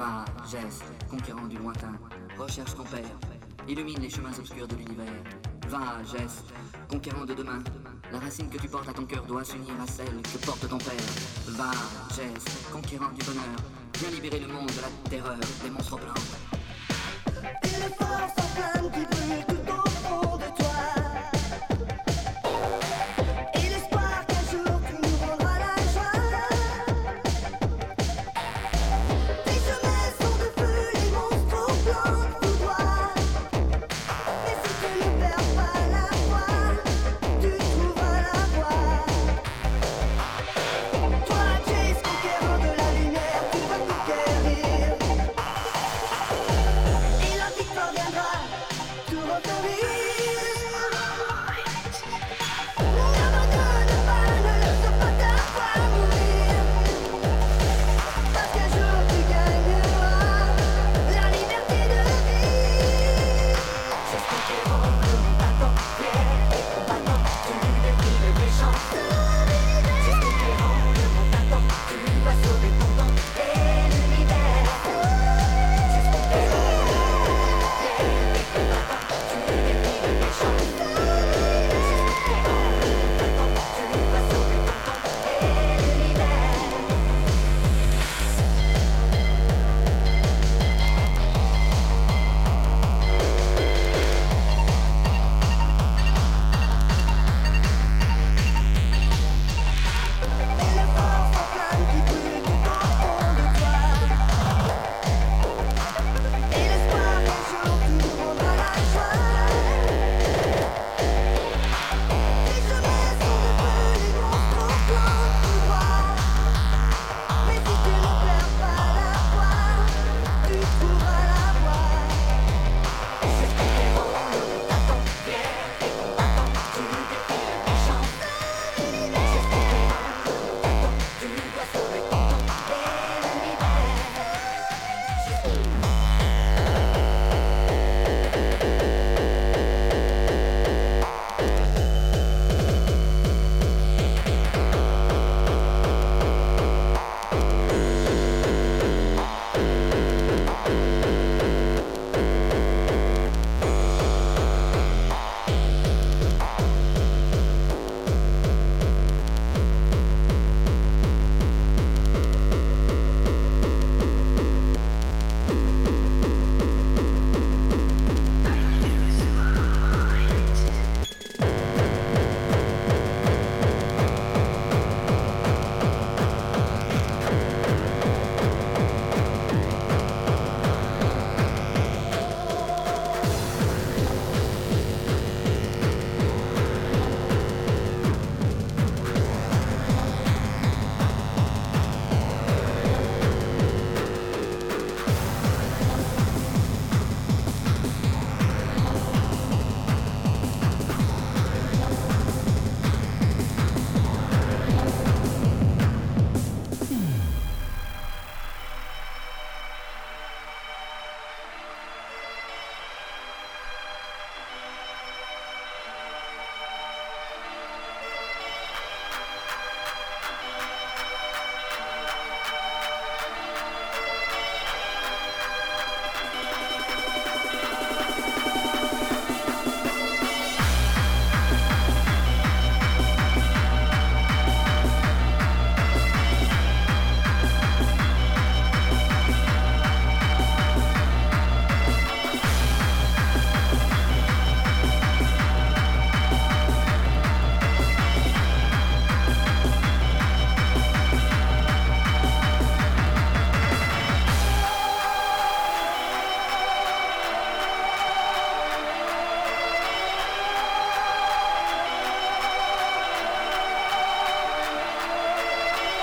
Va, geste, conquérant du lointain, recherche ton père, illumine les chemins obscurs de l'univers. Va, geste, conquérant de demain, la racine que tu portes à ton cœur doit s'unir à celle que porte ton père. Va, geste, conquérant du bonheur, viens libérer le monde de la terreur des monstres blancs.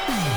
Bye.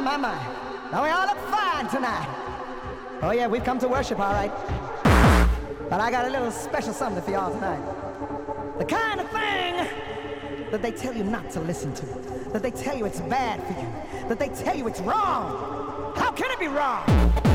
My, my, my. Now we all look fine tonight. Oh yeah, we've come to worship, all right. But I got a little special something for y'all tonight. The kind of thing that they tell you not to listen to. That they tell you it's bad for you. That they tell you it's wrong. How can it be wrong?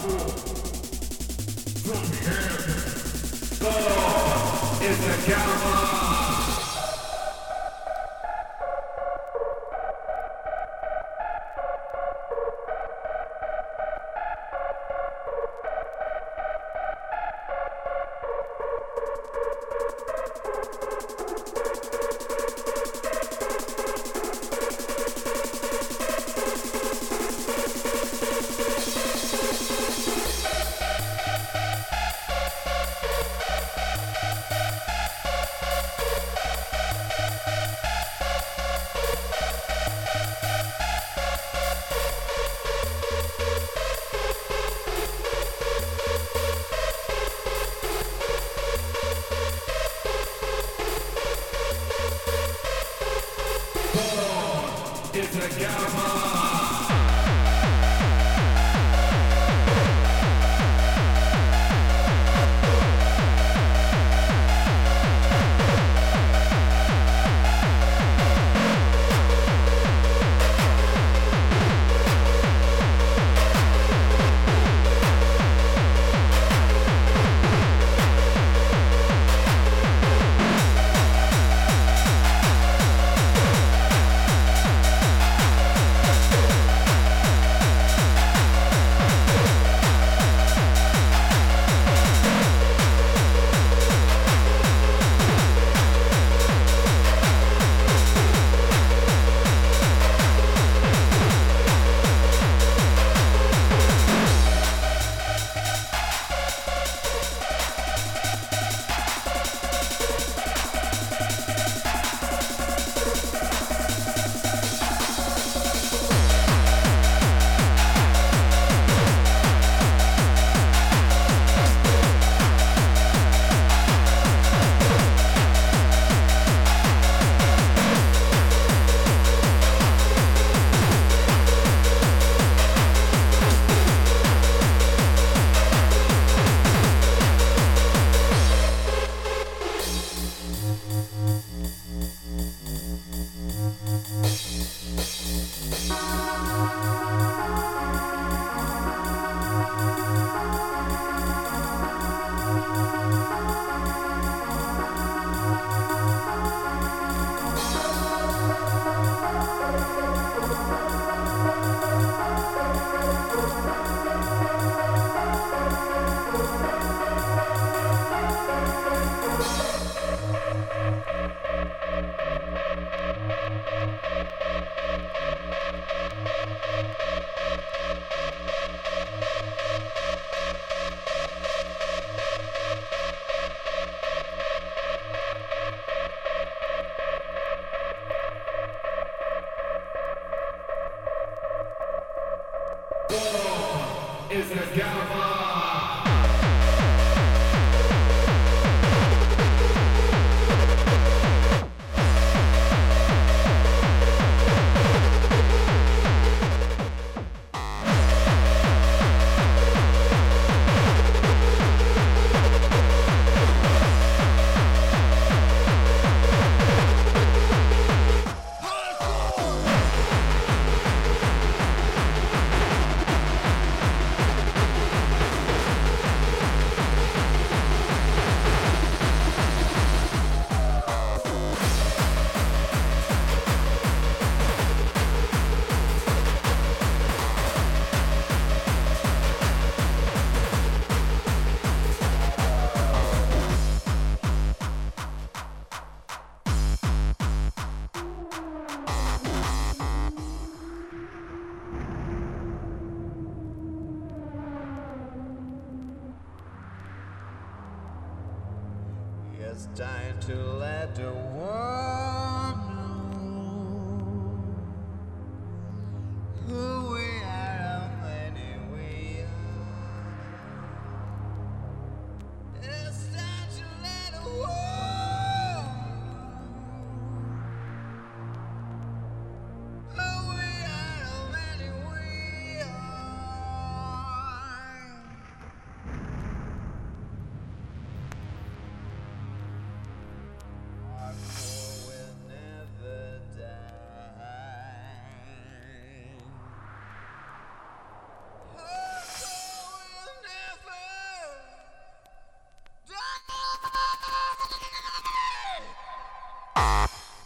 From him, God is the.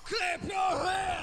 Clap your hands!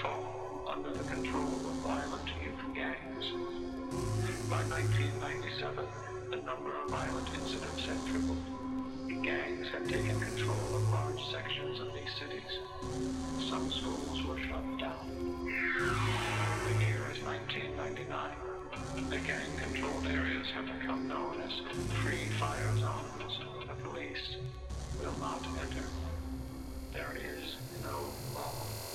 Fall under the control of violent youth gangs. By 1997, the number of violent incidents had tripled. The gangs had taken control of large sections of these cities. Some schools were shut down. The year is 1999. The gang-controlled areas have become known as free fire zones. The police will not enter. There is no law.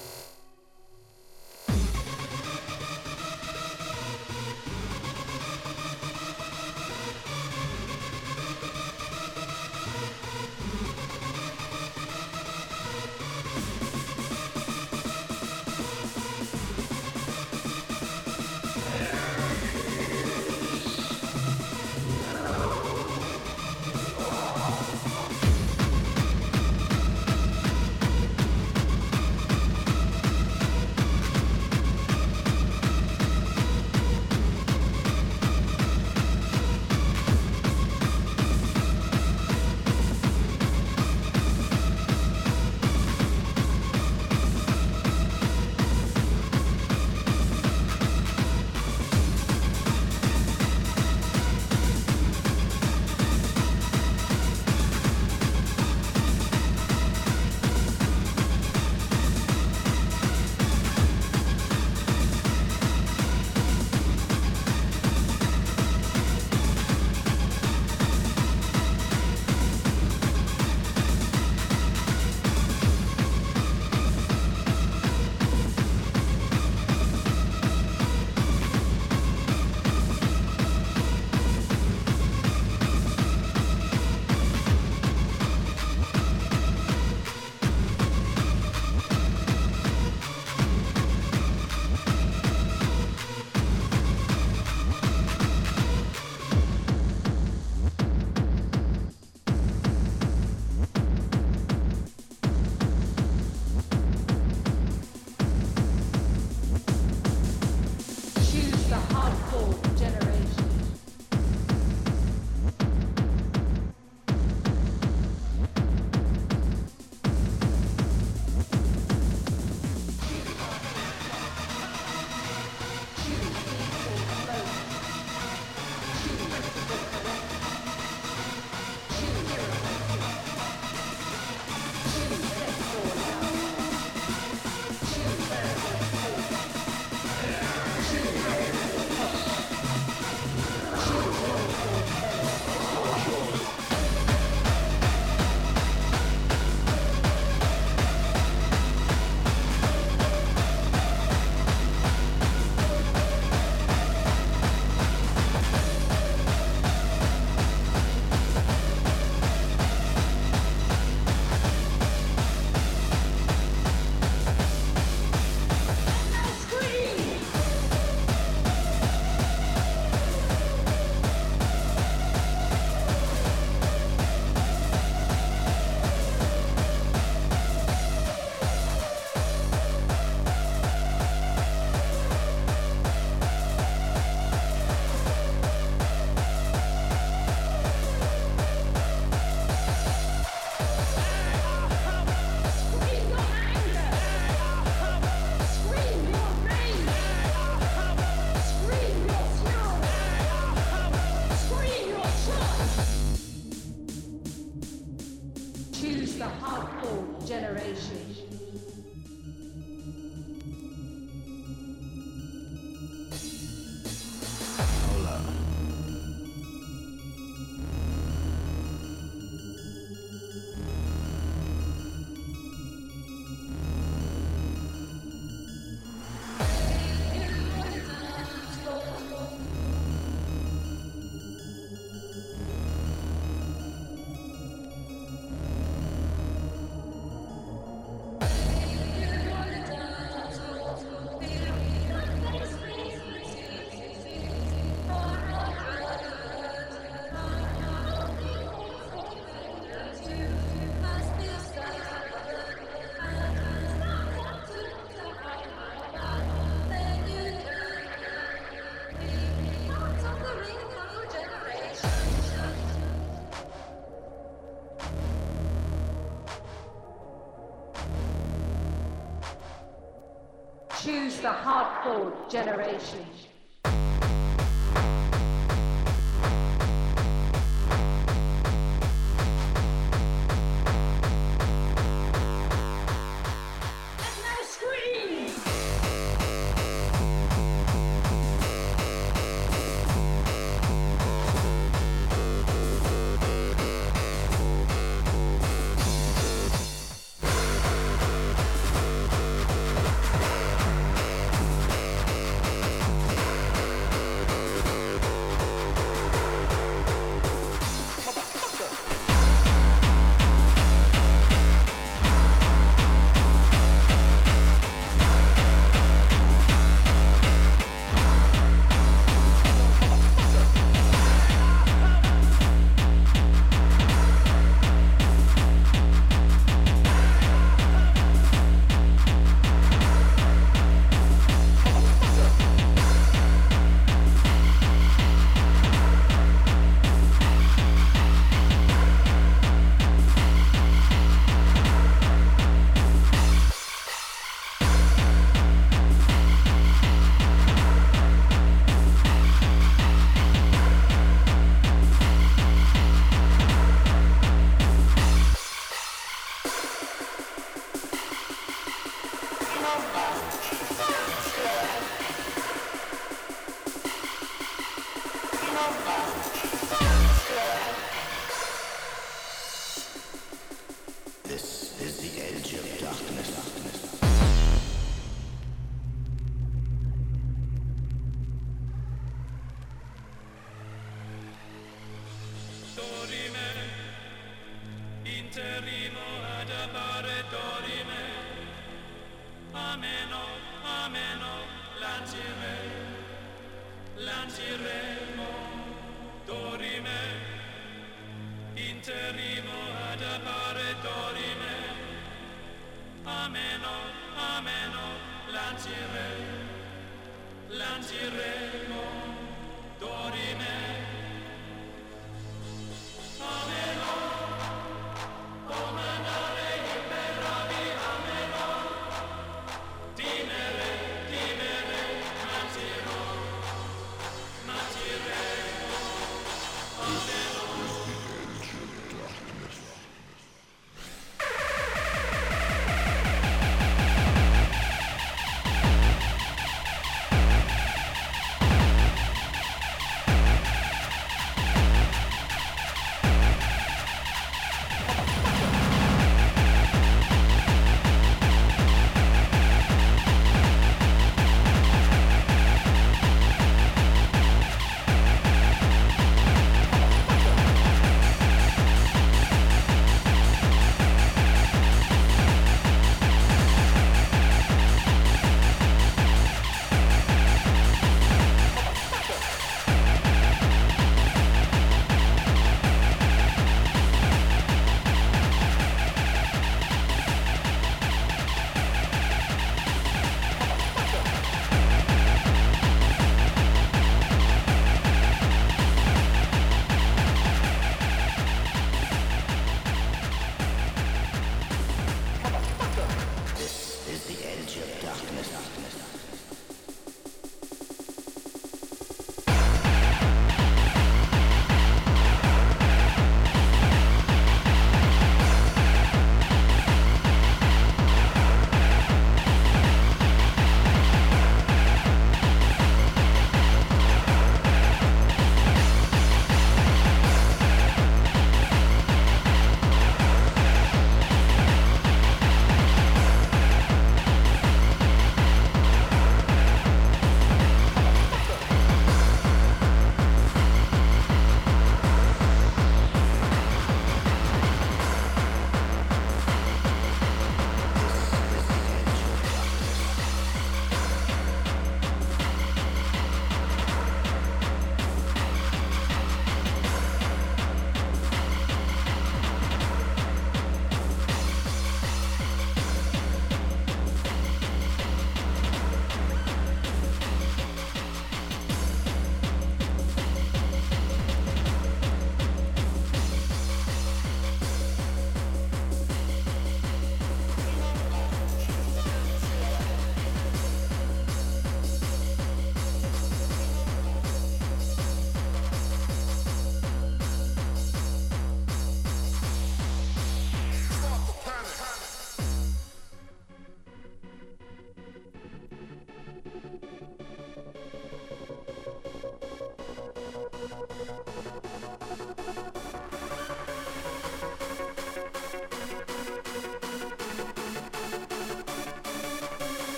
The hardcore generation.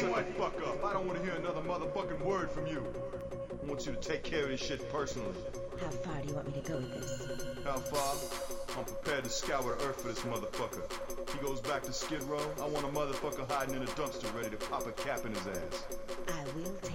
Shut the fuck up. I don't want to hear another motherfucking word from you. I want you to take care of this shit personally. How far do you want me to go with this? How far? I'm prepared to scour the earth for this motherfucker. He goes back to Skid Row. I want a motherfucker hiding in a dumpster ready to pop a cap in his ass. I will take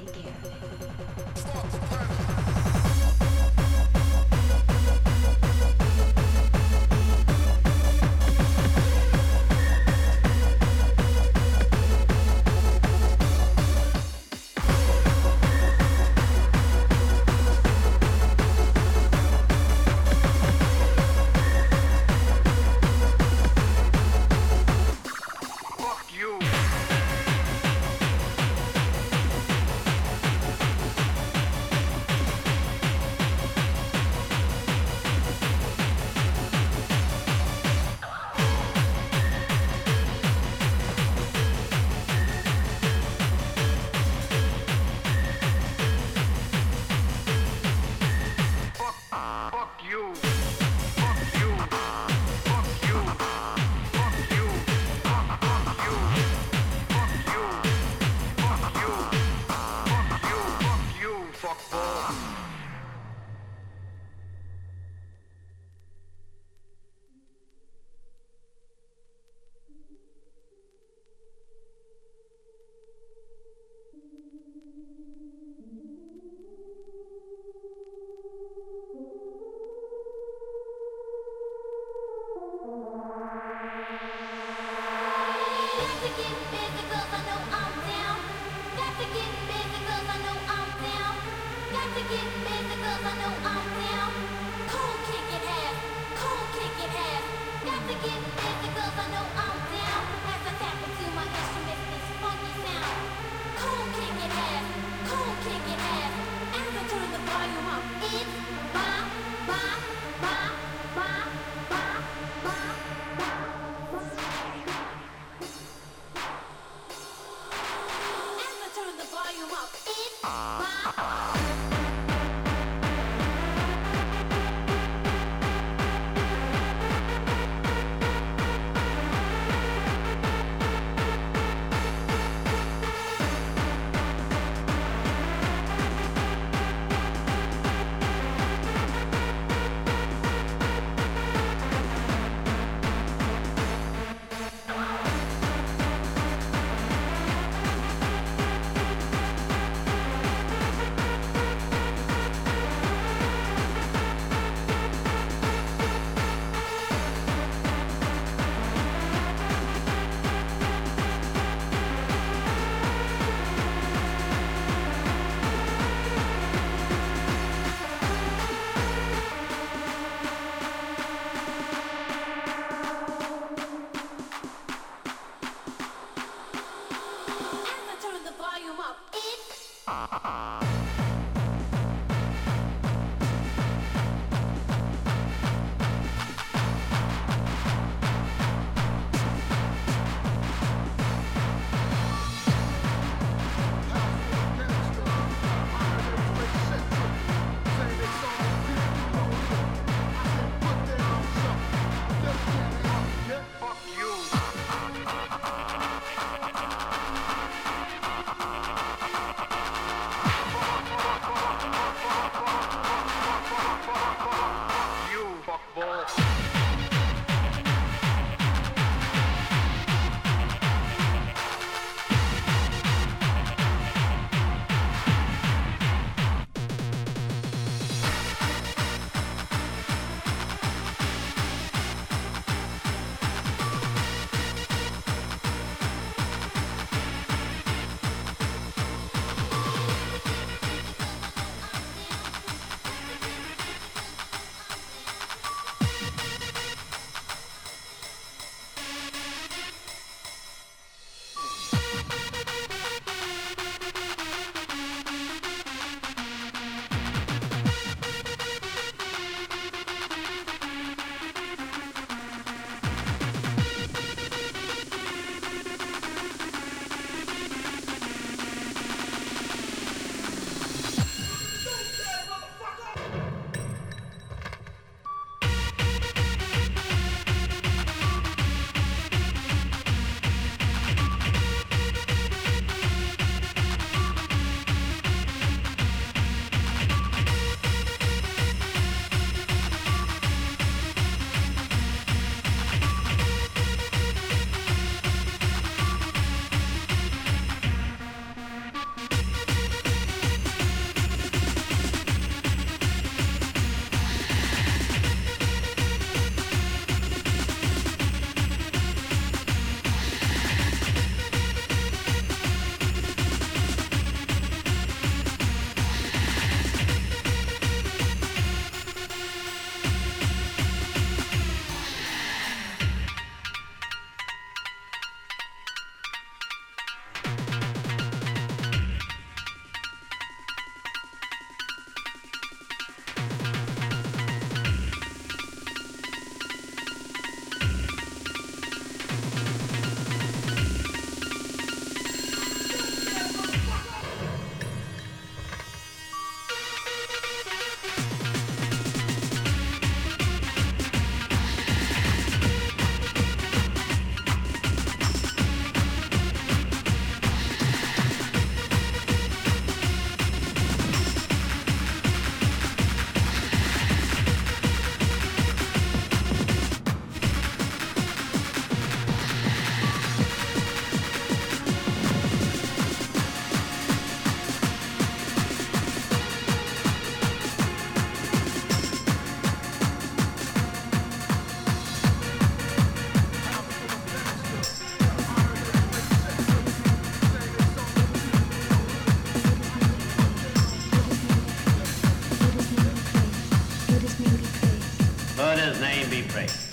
name be praised.